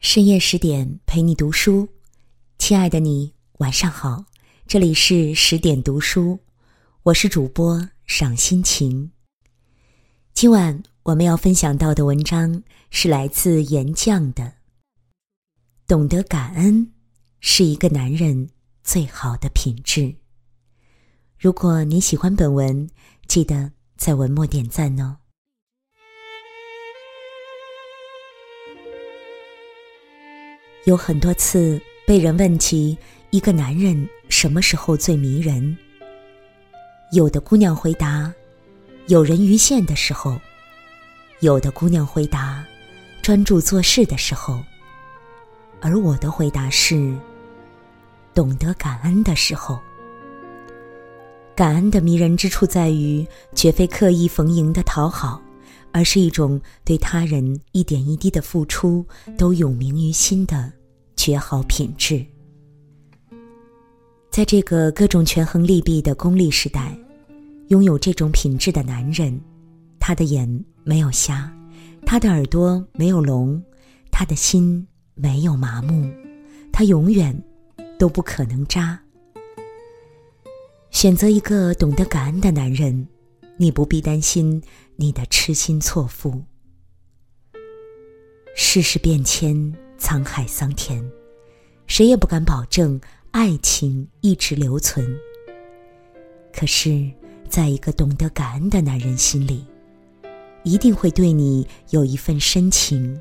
深夜十点陪你读书，亲爱的你晚上好，这里是十点读书，我是主播赏心情。今晚我们要分享到的文章是来自岩酱的。懂得感恩是一个男人最好的品质。如果你喜欢本文，记得在文末点赞哦。有很多次被人问起一个男人什么时候最迷人，有的姑娘回答：有人鱼线的时候；有的姑娘回答：专注做事的时候。而我的回答是：懂得感恩的时候。感恩的迷人之处在于，绝非刻意逢迎的讨好。而是一种对他人一点一滴的付出都永铭于心的绝好品质。在这个各种权衡利弊的功利时代，拥有这种品质的男人，他的眼没有瞎，他的耳朵没有聋，他的心没有麻木，他永远都不可能渣。选择一个懂得感恩的男人。你不必担心你的痴心错付。世事变迁，沧海桑田，谁也不敢保证爱情一直留存。可是，在一个懂得感恩的男人心里，一定会对你有一份深情，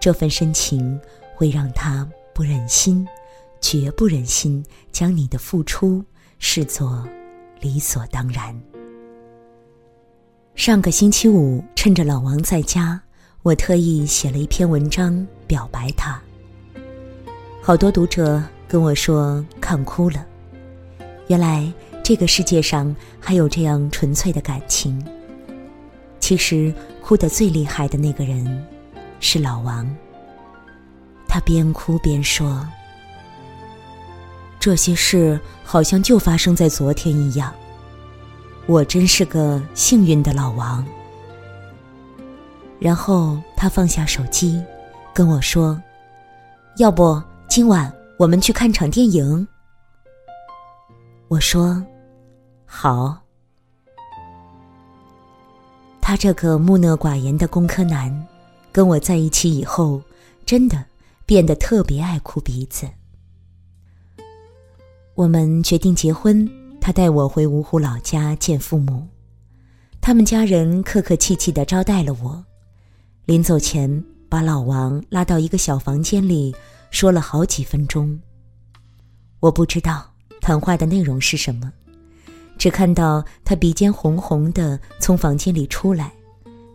这份深情会让他不忍心，绝不忍心将你的付出视作理所当然。上个星期五，趁着老王在家，我特意写了一篇文章表白他。好多读者跟我说看哭了，原来这个世界上还有这样纯粹的感情。其实哭得最厉害的那个人是老王。他边哭边说：“这些事好像就发生在昨天一样。”我真是个幸运的老王。然后他放下手机，跟我说：“要不今晚我们去看场电影？”我说：“好。”他这个木讷寡言的工科男，跟我在一起以后，真的变得特别爱哭鼻子。我们决定结婚。他带我回芜湖老家见父母，他们家人客客气气的招待了我。临走前，把老王拉到一个小房间里，说了好几分钟。我不知道谈话的内容是什么，只看到他鼻尖红红的从房间里出来，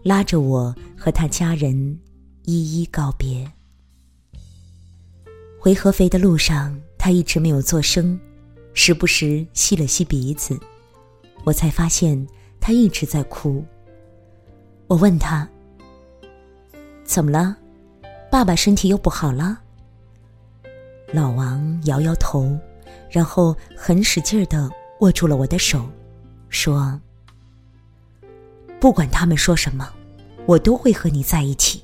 拉着我和他家人一一告别。回合肥的路上，他一直没有作声。时不时吸了吸鼻子，我才发现他一直在哭。我问他：“怎么了？爸爸身体又不好了？”老王摇摇头，然后很使劲儿的握住了我的手，说：“不管他们说什么，我都会和你在一起。”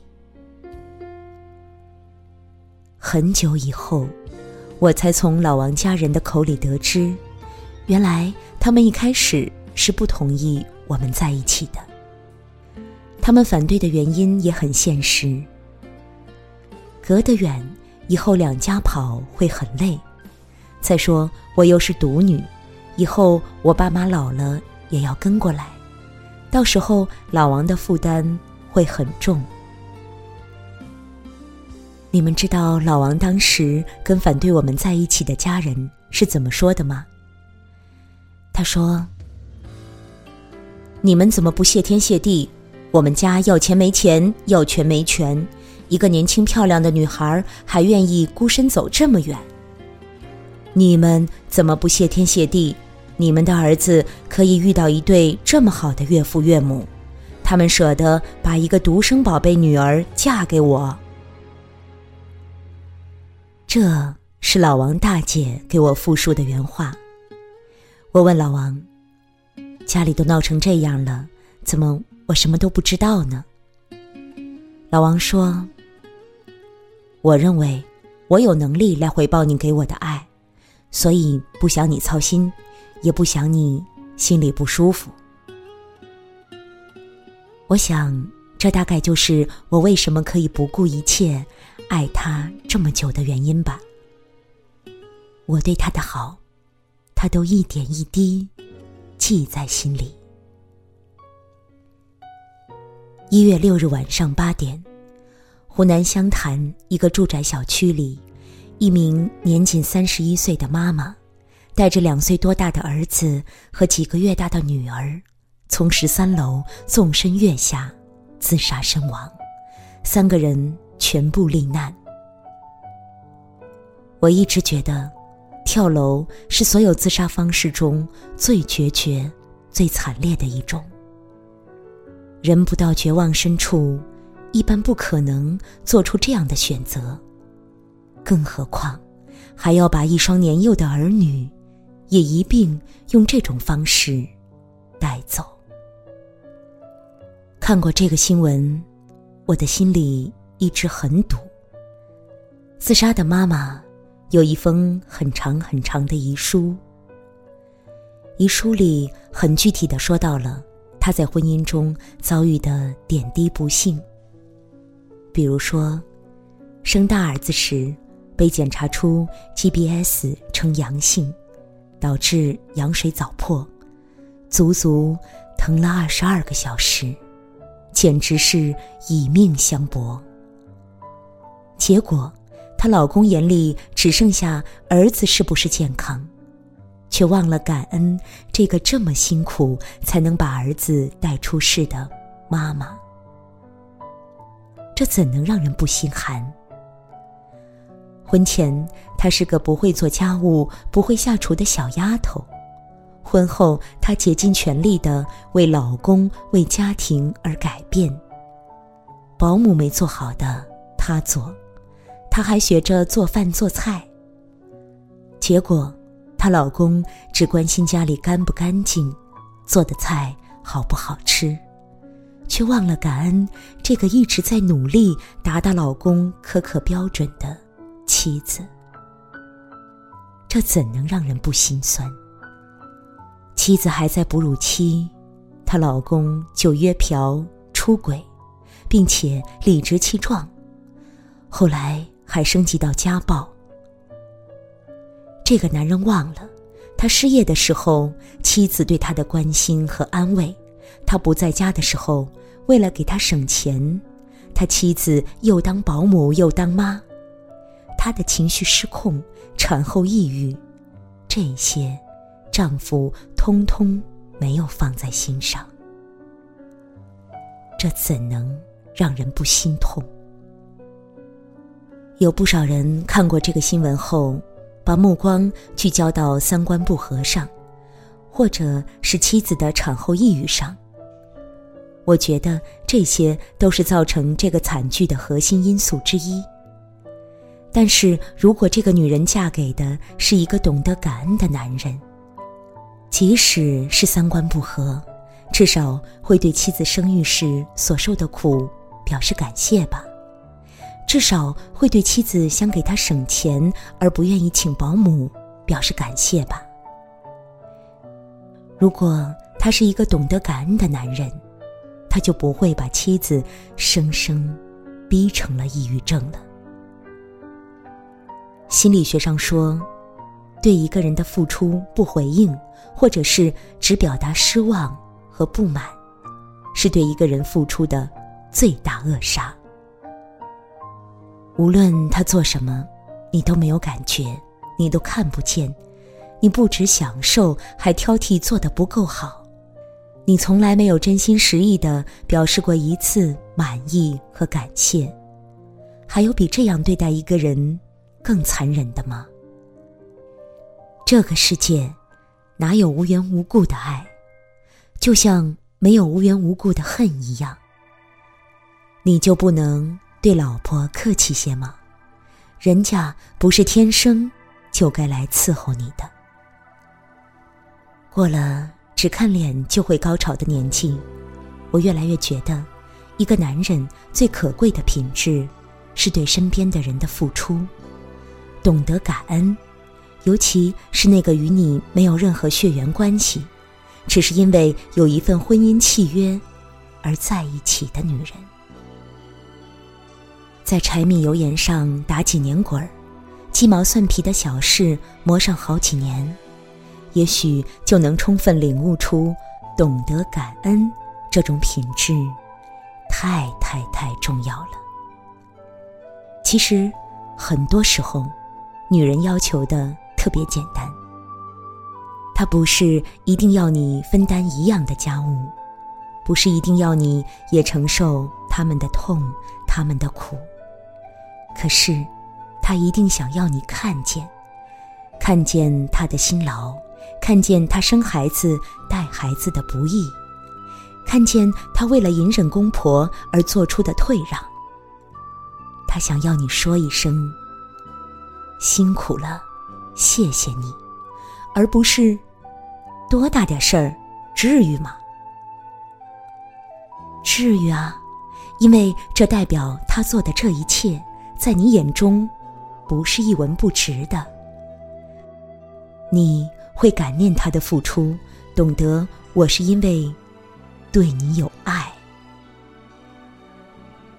很久以后。我才从老王家人的口里得知，原来他们一开始是不同意我们在一起的。他们反对的原因也很现实：隔得远，以后两家跑会很累；再说我又是独女，以后我爸妈老了也要跟过来，到时候老王的负担会很重。你们知道老王当时跟反对我们在一起的家人是怎么说的吗？他说：“你们怎么不谢天谢地？我们家要钱没钱，要权没权，一个年轻漂亮的女孩还愿意孤身走这么远。你们怎么不谢天谢地？你们的儿子可以遇到一对这么好的岳父岳母，他们舍得把一个独生宝贝女儿嫁给我。”这是老王大姐给我复述的原话。我问老王：“家里都闹成这样了，怎么我什么都不知道呢？”老王说：“我认为我有能力来回报你给我的爱，所以不想你操心，也不想你心里不舒服。我想，这大概就是我为什么可以不顾一切爱他这么久的原因吧。我对他的好，他都一点一滴记在心里。一月六日晚上八点，湖南湘潭一个住宅小区里，一名年仅三十一岁的妈妈，带着两岁多大的儿子和几个月大的女儿。从十三楼纵身跃下，自杀身亡，三个人全部罹难。我一直觉得，跳楼是所有自杀方式中最决绝、最惨烈的一种。人不到绝望深处，一般不可能做出这样的选择，更何况还要把一双年幼的儿女也一并用这种方式带走。看过这个新闻，我的心里一直很堵。自杀的妈妈有一封很长很长的遗书，遗书里很具体的说到了她在婚姻中遭遇的点滴不幸，比如说，生大儿子时被检查出 GBS 呈阳性，导致羊水早破，足足疼了二十二个小时。简直是以命相搏。结果，她老公眼里只剩下儿子是不是健康，却忘了感恩这个这么辛苦才能把儿子带出世的妈妈。这怎能让人不心寒？婚前，她是个不会做家务、不会下厨的小丫头。婚后，她竭尽全力的为老公、为家庭而改变。保姆没做好的，她做，她还学着做饭做菜。结果，她老公只关心家里干不干净，做的菜好不好吃，却忘了感恩这个一直在努力达到老公苛刻标准的妻子。这怎能让人不心酸？妻子还在哺乳期，她老公就约嫖、出轨，并且理直气壮，后来还升级到家暴。这个男人忘了，他失业的时候，妻子对他的关心和安慰；他不在家的时候，为了给他省钱，他妻子又当保姆又当妈。他的情绪失控，产后抑郁，这些。丈夫通通没有放在心上，这怎能让人不心痛？有不少人看过这个新闻后，把目光聚焦到三观不合上，或者是妻子的产后抑郁上。我觉得这些都是造成这个惨剧的核心因素之一。但是如果这个女人嫁给的是一个懂得感恩的男人，即使是三观不合，至少会对妻子生育时所受的苦表示感谢吧。至少会对妻子想给他省钱而不愿意请保姆表示感谢吧。如果他是一个懂得感恩的男人，他就不会把妻子生生逼成了抑郁症了。心理学上说。对一个人的付出不回应，或者是只表达失望和不满，是对一个人付出的最大扼杀。无论他做什么，你都没有感觉，你都看不见，你不只享受，还挑剔做得不够好，你从来没有真心实意的表示过一次满意和感谢。还有比这样对待一个人更残忍的吗？这个世界，哪有无缘无故的爱？就像没有无缘无故的恨一样。你就不能对老婆客气些吗？人家不是天生就该来伺候你的。过了只看脸就会高潮的年纪，我越来越觉得，一个男人最可贵的品质，是对身边的人的付出，懂得感恩，尤其是那个与你没有任何血缘关系，只是因为有一份婚姻契约而在一起的女人。在柴米油盐上打几年滚儿，鸡毛蒜皮的小事磨上好几年，也许就能充分领悟出懂得感恩这种品质，太太太重要了。其实，很多时候，女人要求的特别简单，她不是一定要你分担一样的家务，不是一定要你也承受他们的痛、他们的苦。可是，他一定想要你看见，看见他的辛劳，看见他生孩子、带孩子的不易，看见他为了隐忍公婆而做出的退让。他想要你说一声“辛苦了，谢谢你”，而不是“多大点事儿，至于吗？”至于啊，因为这代表他做的这一切。在你眼中，不是一文不值的。你会感念他的付出，懂得我是因为对你有爱。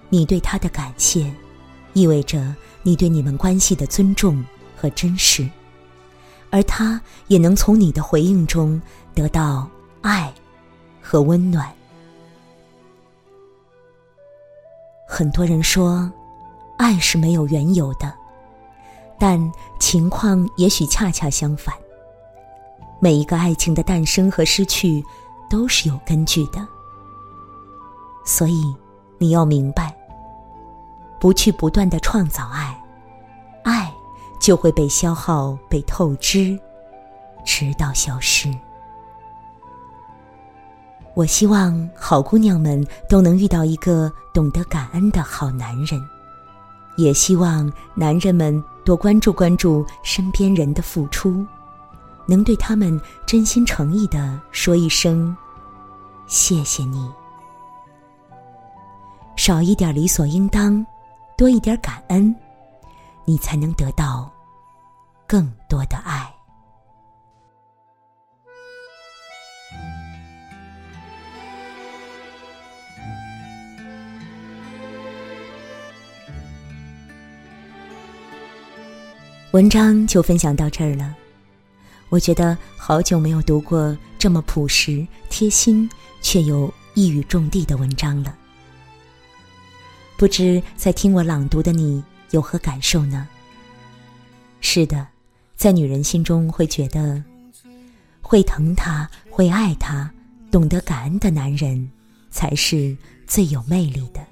你对他的感谢，意味着你对你们关系的尊重和珍视，而他也能从你的回应中得到爱和温暖。很多人说。爱是没有缘由的，但情况也许恰恰相反。每一个爱情的诞生和失去，都是有根据的。所以，你要明白，不去不断的创造爱，爱就会被消耗、被透支，直到消失。我希望好姑娘们都能遇到一个懂得感恩的好男人。也希望男人们多关注关注身边人的付出，能对他们真心诚意的说一声“谢谢你”，少一点理所应当，多一点感恩，你才能得到更多的爱。文章就分享到这儿了。我觉得好久没有读过这么朴实、贴心却又一语中的的文章了。不知在听我朗读的你有何感受呢？是的，在女人心中会觉得，会疼她、会爱她、懂得感恩的男人，才是最有魅力的。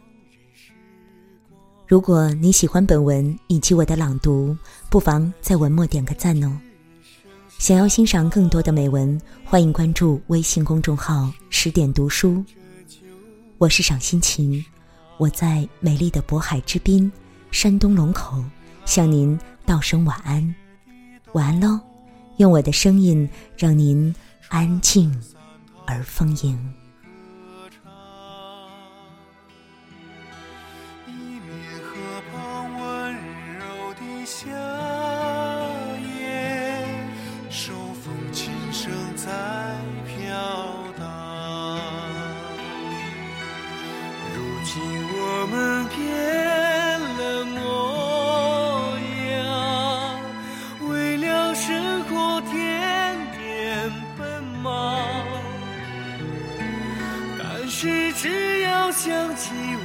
如果你喜欢本文以及我的朗读，不妨在文末点个赞哦。想要欣赏更多的美文，欢迎关注微信公众号“十点读书”。我是赏心情，我在美丽的渤海之滨，山东龙口，向您道声晚安。晚安喽，用我的声音让您安静而丰盈。起